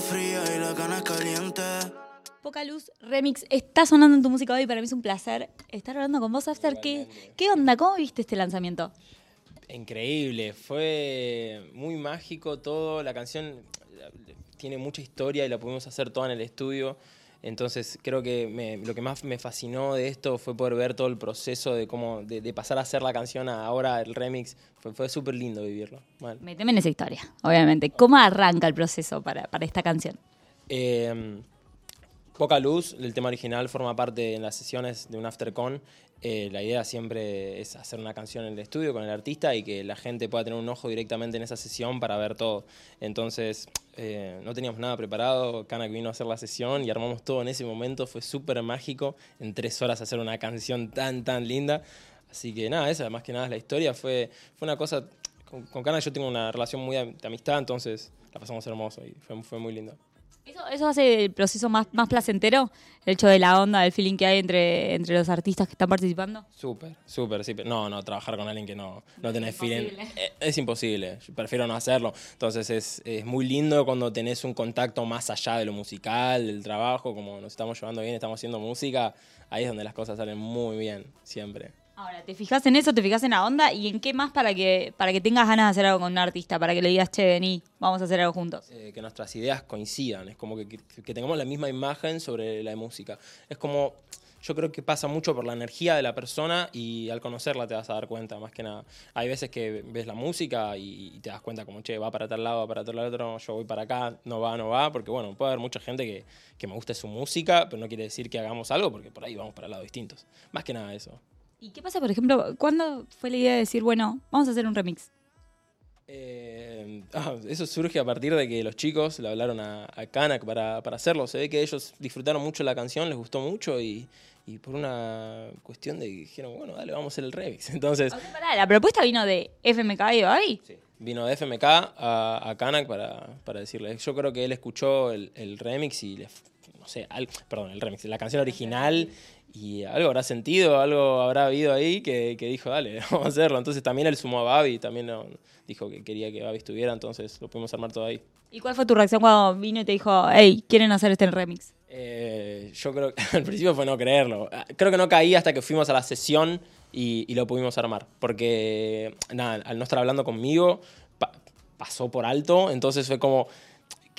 tan fría y la cana es caliente. Poca Luz Remix está sonando en tu música hoy. Para mí es un placer estar hablando con vos, After. ¿Qué, ¿Qué onda? ¿Cómo viste este lanzamiento? Increíble, fue muy mágico todo. La canción tiene mucha historia y la pudimos hacer toda en el estudio. Entonces creo que me- lo que más me fascinó de esto fue poder ver todo el proceso de cómo de, de pasar a hacer la canción a ahora el remix. Fue, fue súper lindo vivirlo. Mal. Meteme en esa historia, obviamente. ¿Cómo arranca el proceso para, para esta canción? Eh, Poca Luz, el tema original, forma parte en las sesiones de un Aftercon. Eh, la idea siempre es hacer una canción en el estudio con el artista y que la gente pueda tener un ojo directamente en esa sesión para ver todo. Entonces, eh, no teníamos nada preparado. Kanak vino a hacer la sesión y armamos todo en ese momento. Fue súper mágico en tres horas hacer una canción tan, tan linda. Así que nada, esa más que nada es la historia. Fue, fue una cosa. Con, con Kanak yo tengo una relación muy de amistad, entonces la pasamos hermoso y fue, fue muy lindo. ¿Eso, eso hace el proceso más, más placentero? El hecho de la onda, del feeling que hay entre, entre los artistas que están participando. Súper, súper, sí. No, no, trabajar con alguien que no, no tenés feeling. imposible. eh, Es imposible, yo prefiero no hacerlo. Entonces es, es muy lindo cuando tenés un contacto más allá de lo musical, del trabajo, como nos estamos llevando bien, estamos haciendo música, ahí es donde las cosas salen muy bien, siempre. Ahora, ¿te fijas en eso? ¿Te fijas en la onda? ¿Y en qué más para que, para que tengas ganas de hacer algo con un artista? Para que le digas, che, vení, vamos a hacer algo juntos. eh, que nuestras ideas coincidan, es como que, que- que tengamos la misma imagen sobre la música. Es como, yo creo que pasa mucho por la energía de la persona y al conocerla te vas a dar cuenta, más que nada. Hay veces que ves la música y, te das cuenta como, che, va para tal lado, va para tal otro, yo voy para acá, no va, no va, porque bueno, puede haber mucha gente que, que me guste su música, pero no quiere decir que hagamos algo, porque por ahí vamos para lados distintos. Más que nada eso. ¿Y qué pasa, por ejemplo, cuándo fue la idea de decir, bueno, vamos a hacer un remix? Eh, ah, eso surge a partir de que los chicos le hablaron a, a Kanak para, para hacerlo. Se ve que ellos disfrutaron mucho la canción, les gustó mucho y, y por una cuestión de que dijeron, bueno, dale, vamos a hacer el remix. Entonces, pará, la propuesta vino de FMK y Babi. sí, vino de FMK a, a Kanak para, para decirle. Yo creo que él escuchó el, el remix y le, no sé, al- perdón, el remix, la canción original y algo habrá sentido, algo habrá habido ahí que, que dijo, dale, vamos a hacerlo. Entonces también él sumó a Babi, también no, dijo que quería que Babi estuviera, entonces lo pudimos armar todo ahí. ¿Y cuál fue tu reacción cuando vino y te dijo, hey, quieren hacer este remix? Eh, yo creo que al principio fue no creerlo. Creo que no caí hasta que fuimos a la sesión y, y lo pudimos armar. Porque, nada, al no estar hablando conmigo, pa- pasó por alto. Entonces fue como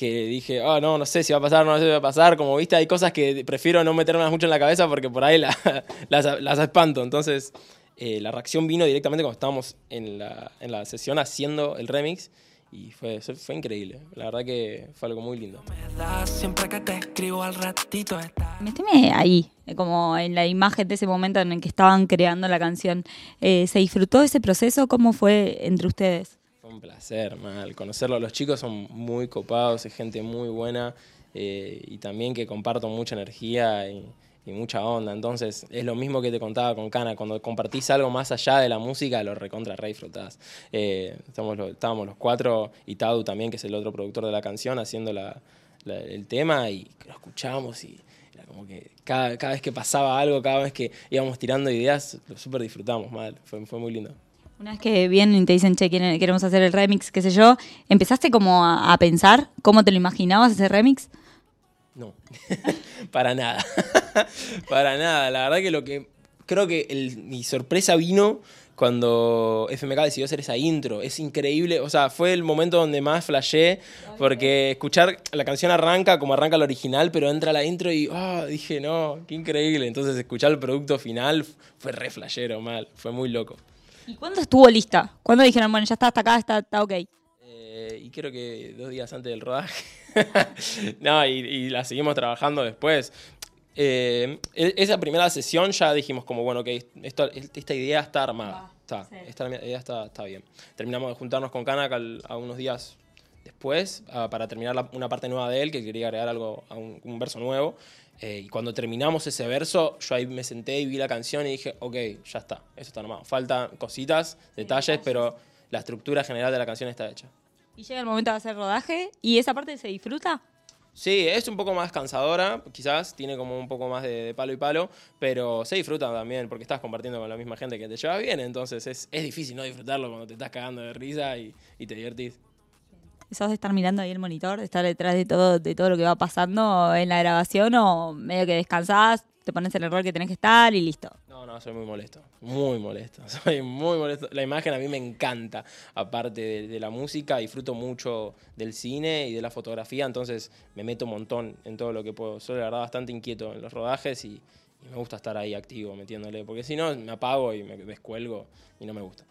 que dije, ah, no, no sé si va a pasar, no sé si va a pasar. Como viste, hay cosas que prefiero no meterme mucho en la cabeza porque por ahí la- las, las espanto. Entonces, eh, la reacción vino directamente cuando estábamos en la, en la sesión haciendo el remix. Y fue, fue increíble. La verdad que fue algo muy lindo. Me das siempre que te escribo al ratito está. Meteme ahí, eh, como en la imagen de ese momento en el que estaban creando la canción. Eh, ¿Se disfrutó ese proceso? ¿Cómo fue entre ustedes? Un placer, mal. Conocerlo. Los chicos son muy copados, es gente muy buena eh, y también que comparto mucha energía y, y mucha onda. Entonces, es lo mismo que te contaba con Cana. Cuando compartís algo más allá de la música, lo recontra re disfrutás. Eh, estamos estábamos los cuatro y Tadu también, que es el otro productor de la canción, haciendo la- la- el tema y lo escuchamos y era como que cada, cada vez que pasaba algo, cada vez que íbamos tirando ideas, lo súper disfrutamos, mal. Fue, fue muy lindo. Una vez que vienen y te dicen, che, queremos hacer el remix, qué sé yo, ¿empezaste como a, pensar cómo te lo imaginabas ese remix? No, para nada. para nada. La verdad que lo que. Creo que mi sorpresa vino cuando FMK decidió hacer esa intro. Es increíble. O sea, fue el momento donde más flashé. Porque escuchar la canción arranca como arranca la original, pero entra la intro y ah, dije, no, qué increíble. Entonces, escuchar el producto final fue re flashero, mal. Fue muy loco. ¿Y cuándo estuvo lista? ¿Cuándo dijeron, bueno, ya está hasta acá, está, está ok? Eh, y creo que dos días antes del rodaje. no, y, y la seguimos trabajando después. Eh, e- esa primera sesión ya dijimos como, bueno, que esto, esta idea está armada. Va, Está, sí. esta idea está, está bien. Terminamos de juntarnos con Kanak a unos días después ah, para terminar la- una parte nueva de él, que quería agregar algo a un, un verso nuevo. Eh, y cuando terminamos ese verso, yo ahí me senté y vi la canción y dije, ok, ya está, eso está armado. Faltan cositas, detalles, pero la estructura general de la canción está hecha. Y llega el momento de hacer rodaje y esa parte se disfruta. Sí, es un poco más cansadora, quizás, tiene como un poco más de, de palo y palo, pero se disfruta también porque estás compartiendo con la misma gente que te llevas bien, entonces es, es difícil no disfrutarlo cuando te estás cagando de risa y, y te divertís. ¿Sos de estar mirando ahí el monitor, de estar detrás de todo, de todo lo que va pasando en la grabación o medio que descansás, te pones en el rol que tenés que estar y listo? No, no, soy muy molesto, muy molesto, soy muy molesto. La imagen a mí me encanta, aparte de, de, la música, disfruto mucho del cine y de la fotografía, entonces me meto un montón en todo lo que puedo. Soy la verdad bastante inquieto en los rodajes y, y me gusta estar ahí activo metiéndole, porque si no me apago y me descuelgo y no me gusta.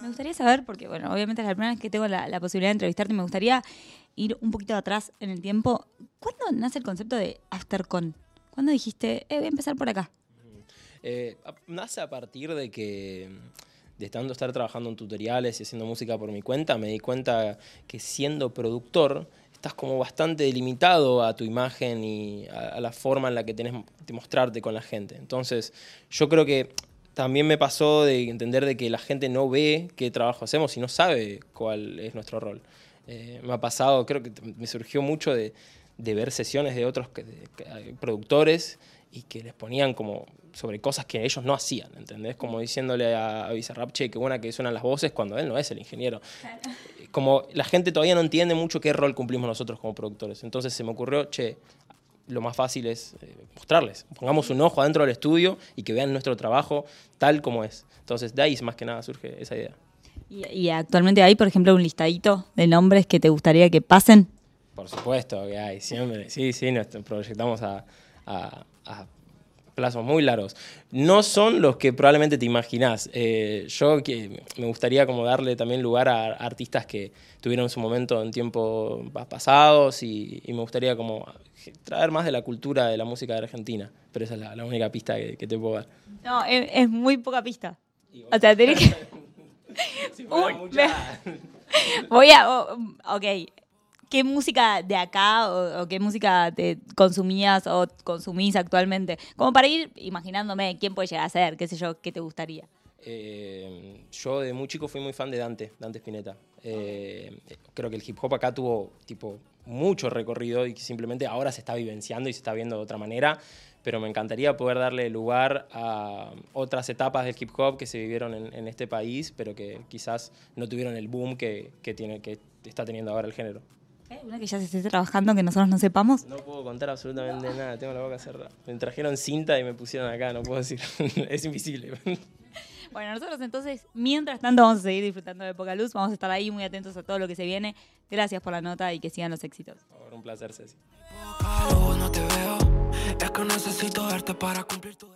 Me gustaría saber, porque bueno, obviamente es la primera vez que tengo la, la, posibilidad de entrevistarte, me gustaría ir un poquito atrás en el tiempo. ¿Cuándo nace el concepto de AfterCon? ¿Cuándo dijiste, eh, voy a empezar por acá? Eh, nace a partir de que, de tanto estar trabajando en tutoriales y haciendo música por mi cuenta, me di cuenta que siendo productor estás como bastante delimitado a tu imagen y a, a la forma en la que tenés de mostrarte con la gente. Entonces, yo creo que también me pasó de entender de que la gente no ve qué trabajo hacemos y no sabe cuál es nuestro rol. Eh, me ha pasado, creo que me surgió mucho de, de ver sesiones de otros que, de, que, productores y que les ponían como sobre cosas que ellos no hacían, ¿entendés? Como diciéndole a, a Bizarrap, che, qué buena que suenan las voces cuando él no es el ingeniero. Claro. Como la gente todavía no entiende mucho qué rol cumplimos nosotros como productores. Entonces se me ocurrió, che, lo más fácil es eh, mostrarles. Pongamos un ojo adentro del estudio y que vean nuestro trabajo tal como es. Entonces, de ahí más que nada surge esa idea. ¿Y, y actualmente hay, por ejemplo, un listadito de nombres que te gustaría que pasen? Por supuesto que hay, siempre. Sí, sí, nos proyectamos a, a, a plazos muy largos. No son los que probablemente te imaginás. Eh, yo que me gustaría como darle también lugar a artistas que tuvieron su momento en tiempos pasados y, y, me gustaría como traer más de la cultura de la música de Argentina. Pero esa es la, la única pista que, que, te puedo dar. No, es, es muy poca pista. O sea, tenés que... si Uy, mucha... Voy a... Oh, ok, ¿qué música de acá o, o, qué música te consumías o consumís actualmente? Como para ir imaginándome quién puede llegar a ser, qué sé yo, qué te gustaría. Eh, yo de muy chico fui muy fan de Dante, Dante Spinetta. Eh, creo que el hip hop acá tuvo tipo mucho recorrido y que simplemente ahora se está vivenciando y se está viendo de otra manera, pero me encantaría poder darle lugar a otras etapas del hip hop que se vivieron en, en este país, pero que quizás no tuvieron el boom que, que, tiene, que está teniendo ahora el género. ¿Una que ya se esté trabajando que nosotros no sepamos? No puedo contar absolutamente nada, tengo la boca cerrada. Me trajeron cinta y me pusieron acá, no puedo decir, es invisible. Bueno, nosotros entonces, mientras tanto, vamos a seguir disfrutando de Poca Luz, vamos a estar ahí muy atentos a todo lo que se viene. Gracias por la nota y que sigan los éxitos. Por favor, un placer, Ceci. No te veo, es que necesito verte para cumplir tu